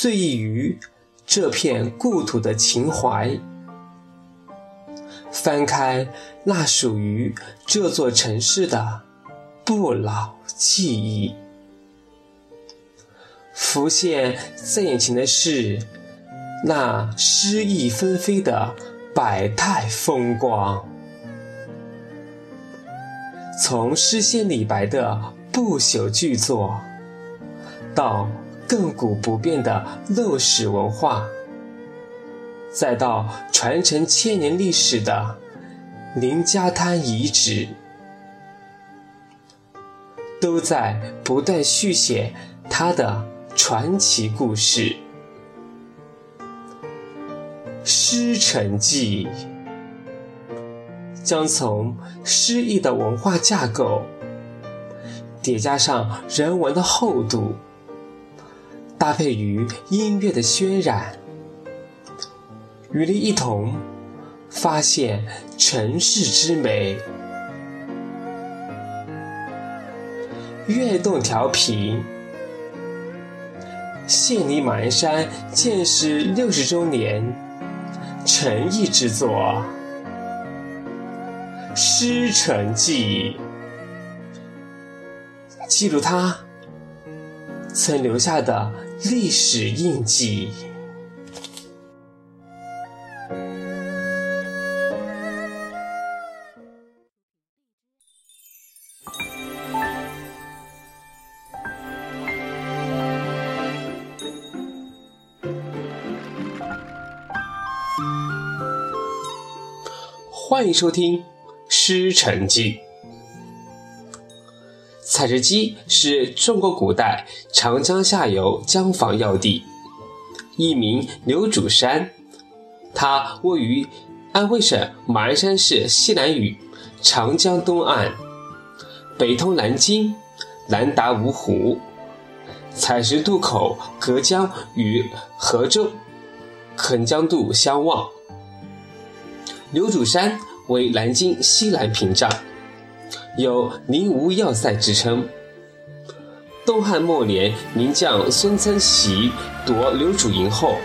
醉意于这片故土的情怀，翻开那属于这座城市的不老记忆，浮现在眼前的是那诗意纷飞的百态风光。从诗仙李白的不朽巨作，到亘古不变的陋室文化，再到传承千年历史的林家滩遗址，都在不断续写它的传奇故事。《诗城记》将从诗意的文化架构叠加上人文的厚度。搭配于音乐的渲染，与你一同发现城市之美。悦动调频，献礼马鞍山建市六十周年诚意之作《诗城记》，记录它曾留下的。历史印记。欢迎收听《诗城记》。采石矶是中国古代长江下游江防要地，一名刘主山。它位于安徽省马鞍山市西南隅，长江东岸，北通南京，南达芜湖。采石渡口隔江与河州横江渡相望。刘主山为南京西南屏障。有“宁无要塞”之称。东汉末年，名将孙曾祺夺刘主营后，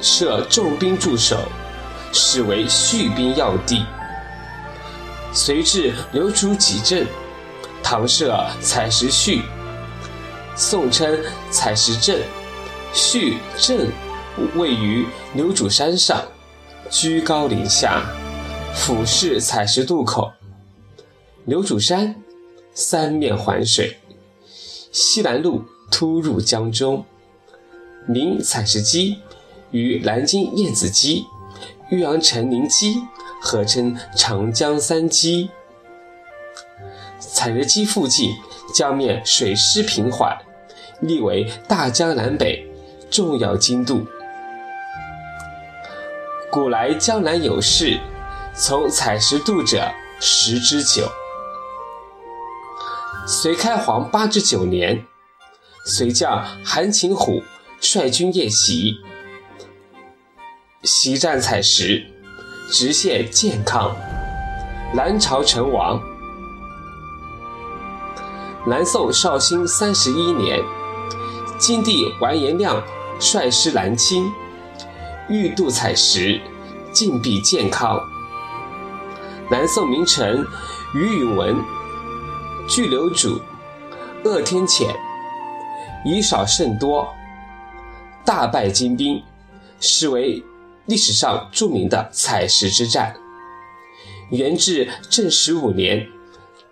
设重兵驻守，始为蓄兵要地。随至刘主己镇，唐设采石序，宋称采石镇。序镇位于刘主山上，居高临下，俯视采石渡口。刘主山三面环水，西南路突入江中，明采石矶与南京燕子矶、岳阳城陵矶合称长江三矶。采石矶附近江面水势平缓，立为大江南北重要经度。古来江南有事，从采石渡者十之九。隋开皇八至九年，隋将韩擒虎率军夜袭，袭战采石，直线健康，南朝成王。南宋绍兴三十一年，金帝完颜亮率师南侵，欲渡采石，进逼建康。南宋名臣于允文。据流主，恶天谴，以少胜多，大败金兵，是为历史上著名的采石之战。元至正十五年，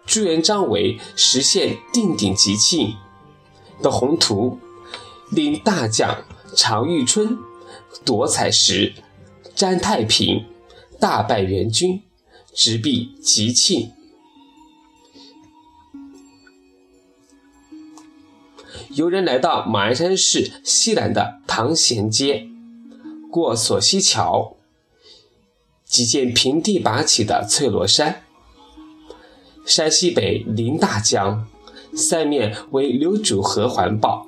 朱元璋为实现定鼎吉庆，的宏图，令大将常遇春夺采石，占太平，大败元军，直逼吉庆。游人来到马鞍山市西南的唐贤街，过索溪桥，即见平地拔起的翠罗山。山西北临大江，三面为流渚河环抱，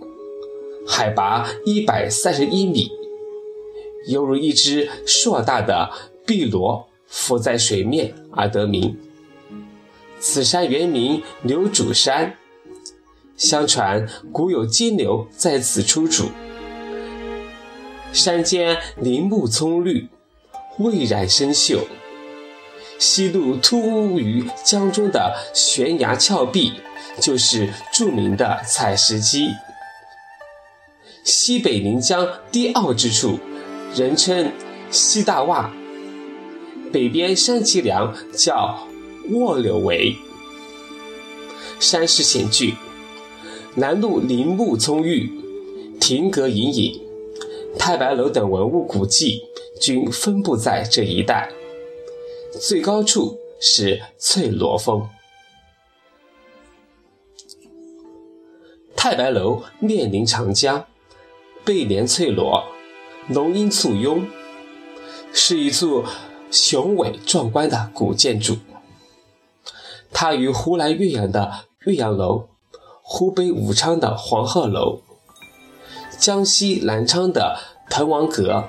海拔一百三十一米，犹如一只硕大的碧螺浮在水面而得名。此山原名流渚山，相传古有金牛在此出土。山间林木葱绿，蔚然生秀。西路突兀于江中的悬崖峭壁，就是著名的采石矶。西北临江低坳之处，人称西大洼；北边山脊梁叫卧柳围。山势险峻，南路林木葱郁，亭阁隐隐，太白楼等文物古迹均分布在这一带。最高处是翠罗峰。太白楼面临长江，背连翠罗，龙鹰簇拥，是一座雄伟壮观的古建筑。它与湖南岳阳的岳阳楼、湖北武昌的黄鹤楼、江西南昌的滕王阁。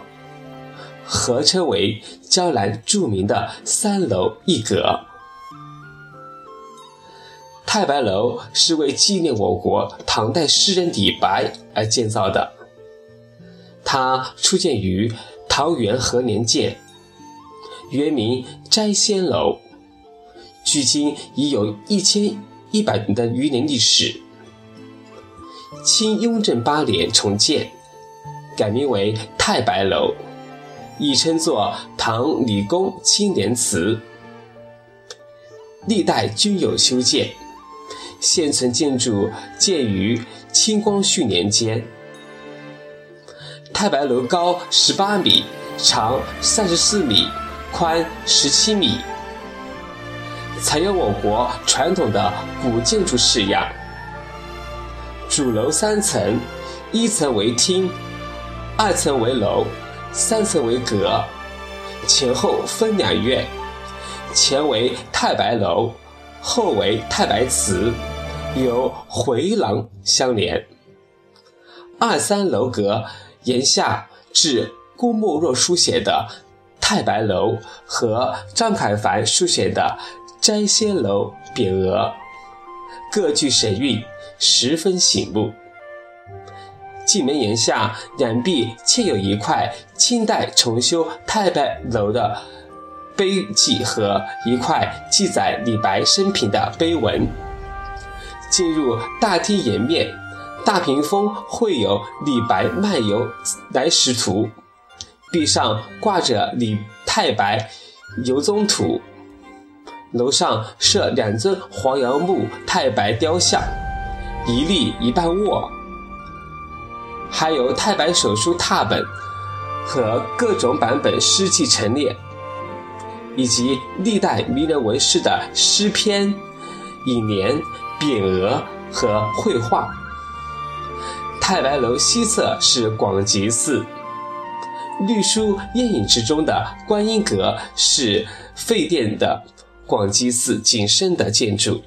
合称为江南著名的三楼一阁。太白楼是为纪念我国唐代诗人李白而建造的，它初建于唐元和年建，原名斋仙楼，距今已有一千一百年的余年历史。清雍正八年重建，改名为太白楼。亦称作唐理工青莲祠，历代均有修建。现存建筑建于清光绪年间。太白楼高十八米，长三十四米，宽十七米，采用我国传统的古建筑式样。主楼三层，一层为厅，二层为楼。三层为阁，前后分两院，前为太白楼，后为太白祠，有回廊相连。二三楼阁檐下置郭沫若书写的“太白楼”和张凯凡书写的“摘仙楼”匾额，各具神韵，十分醒目。进门檐下两壁嵌有一块清代重修太白楼的碑记和一块记载李白生平的碑文。进入大厅檐面，大屏风绘有李白漫游来时图，壁上挂着李太白游踪图。楼上设两尊黄杨木太白雕像，一立一半卧。还有太白手书拓本和各种版本诗集陈列，以及历代名人文士的诗篇、引联、匾额和绘画。太白楼西侧是广济寺，绿树烟影之中的观音阁是废殿的广济寺仅剩的建筑，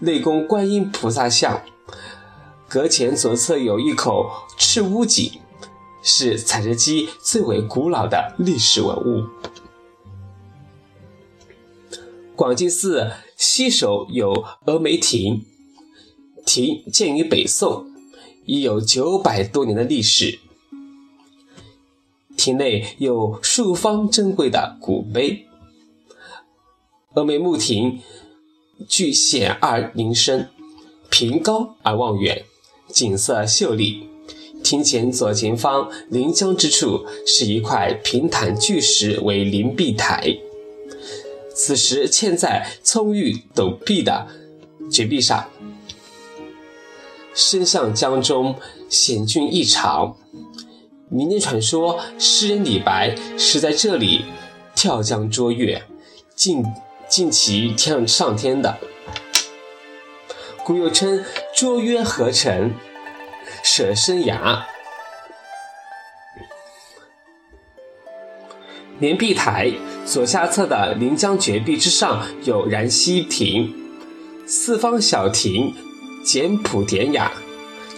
内供观音菩萨像。阁前左侧有一口赤乌井，是采石矶最为古老的历史文物。广济寺西首有峨眉亭，亭建于北宋，已有九百多年的历史。亭内有数方珍贵的古碑。峨眉木亭具险而灵深，平高而望远。景色秀丽，庭前左前方临江之处是一块平坦巨石为灵璧台，此时嵌在葱郁陡壁的绝壁上。身向江中，险峻异常。民间传说，诗人李白是在这里跳江捉月，竟近其天上天的。故又称卓约合成，舍身崖。连壁台左下侧的临江绝壁之上有燃溪亭，四方小亭简朴典雅。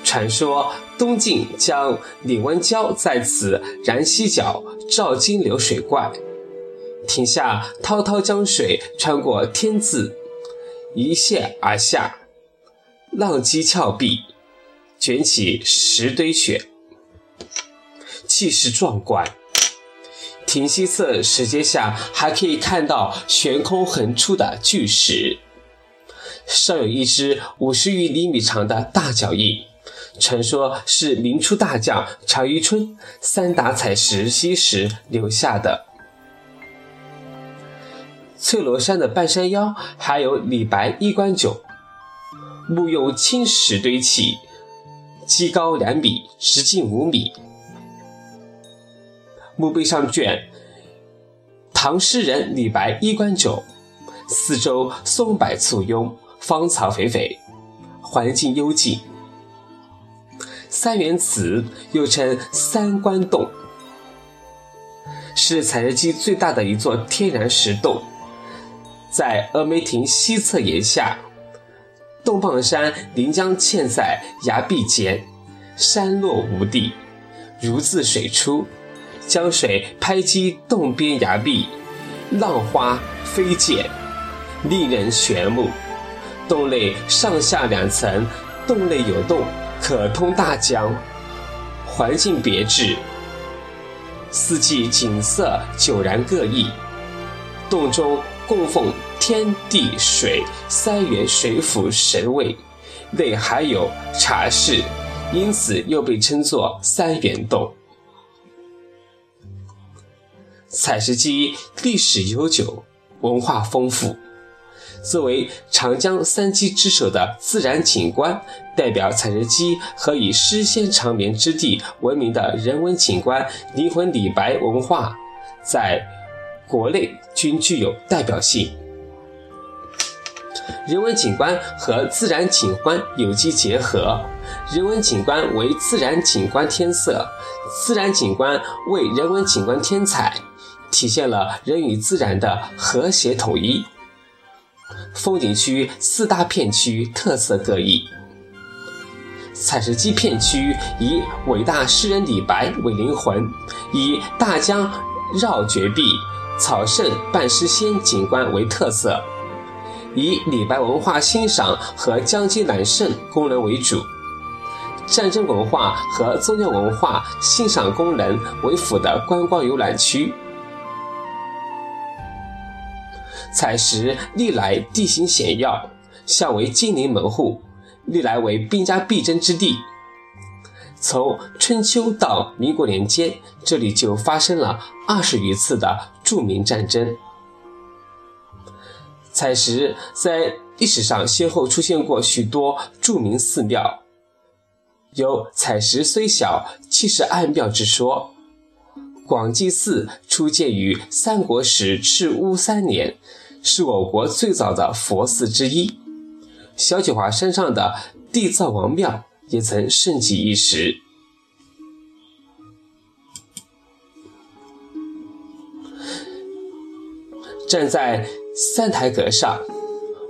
传说东晋将李文娇在此燃溪角照金流水怪，亭下滔滔江水穿过天字，一泻而下。浪击峭壁，卷起石堆雪，气势壮观。亭西侧石阶下还可以看到悬空横出的巨石，上有一只五十余厘米长的大脚印，传说是明初大将常遇春三打采石溪时留下的。翠罗山的半山腰还有李白衣冠冢。木用青石堆砌，基高两米，直径五米。墓碑上卷“唐诗人李白衣冠冢”，四周松柏簇拥，芳草肥肥，环境幽静。三元祠又称三官洞，是采石矶最大的一座天然石洞，在峨眉亭西侧岩下。洞傍山临江嵌在崖壁间，山落无地，如自水出。江水拍击洞边崖壁，浪花飞溅，令人炫目。洞内上下两层，洞内有洞，可通大江，环境别致，四季景色迥然各异。洞中供奉。天地水三元水府神位，内还有茶室，因此又被称作三元洞。采石矶历史悠久，文化丰富。作为长江三矶之首的自然景观，代表采石矶和以诗仙长眠之地闻名的人文景观——灵魂李白文化，在国内均具有代表性。人文景观和自然景观有机结合，人文景观为自然景观添色，自然景观为人文景观添彩，体现了人与自然的和谐统一。风景区四大片区特色各异，采石矶片区以伟大诗人李白为灵魂，以大江绕绝壁、草圣半诗仙景观为特色。以李白文化欣赏和江津揽胜功能为主，战争文化和宗教文化欣赏功能为辅的观光游览区。采石历来地形险要，向为金陵门户，历来为兵家必争之地。从春秋到民国年间，这里就发生了二十余次的著名战争。采石在历史上先后出现过许多著名寺庙，有“采石虽小，气势暗庙”之说。广济寺初建于三国时赤乌三年，是我国最早的佛寺之一。小九华山上的地藏王庙也曾盛极一时。站在。三台阁上，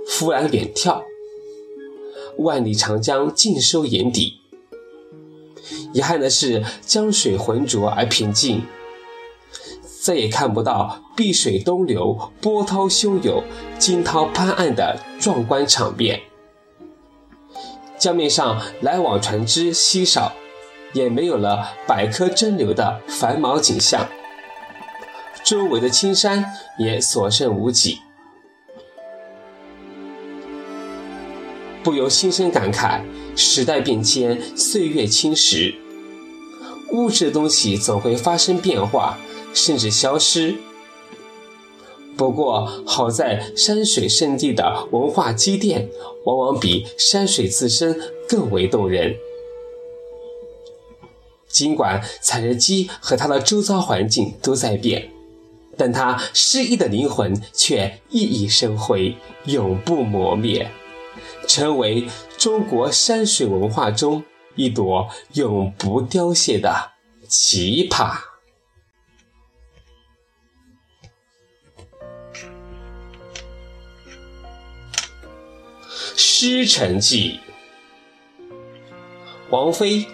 俯览远眺，万里长江尽收眼底。遗憾的是，江水浑浊而平静，再也看不到碧水东流、波涛汹涌、惊涛拍岸的壮观场面。江面上来往船只稀少，也没有了百舸争流的繁忙景象，周围的青山也所剩无几。不由心生感慨：时代变迁，岁月侵蚀，物质的东西总会发生变化，甚至消失。不过好在山水圣地的文化积淀，往往比山水自身更为动人。尽管采石矶和它的周遭环境都在变，但他诗意的灵魂却熠熠生辉，永不磨灭，成为中国山水文化中一朵永不凋谢的奇葩。《诗城记》，王菲、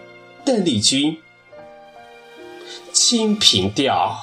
邓丽君，《清平调》。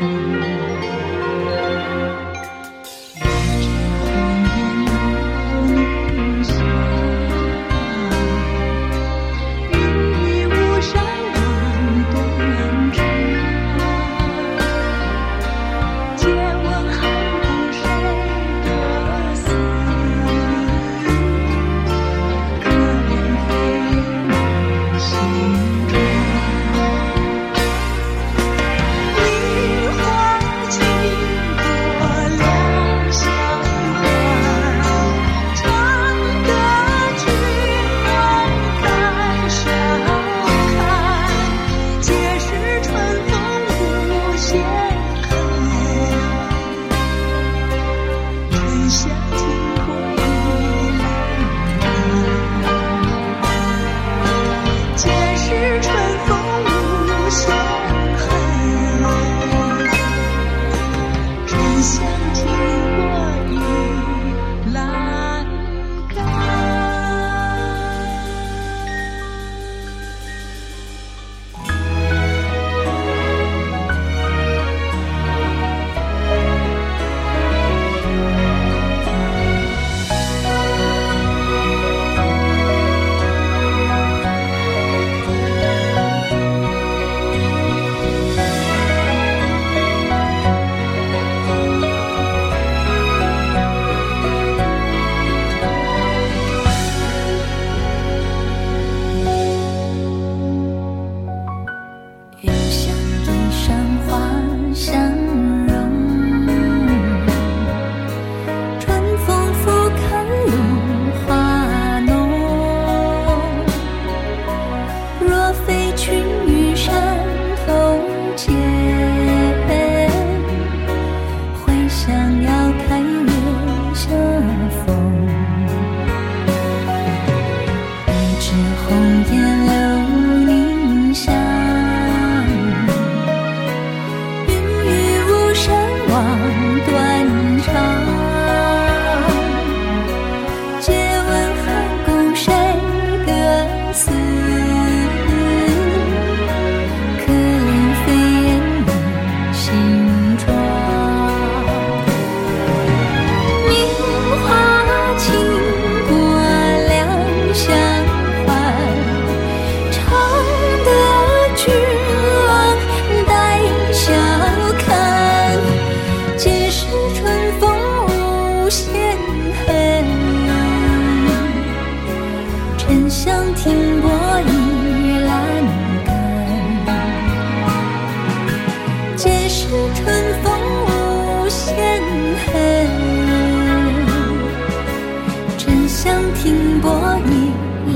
Música 思。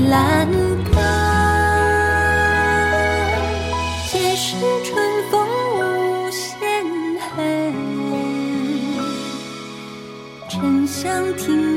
栏杆，几时春风无限恨？沉香亭。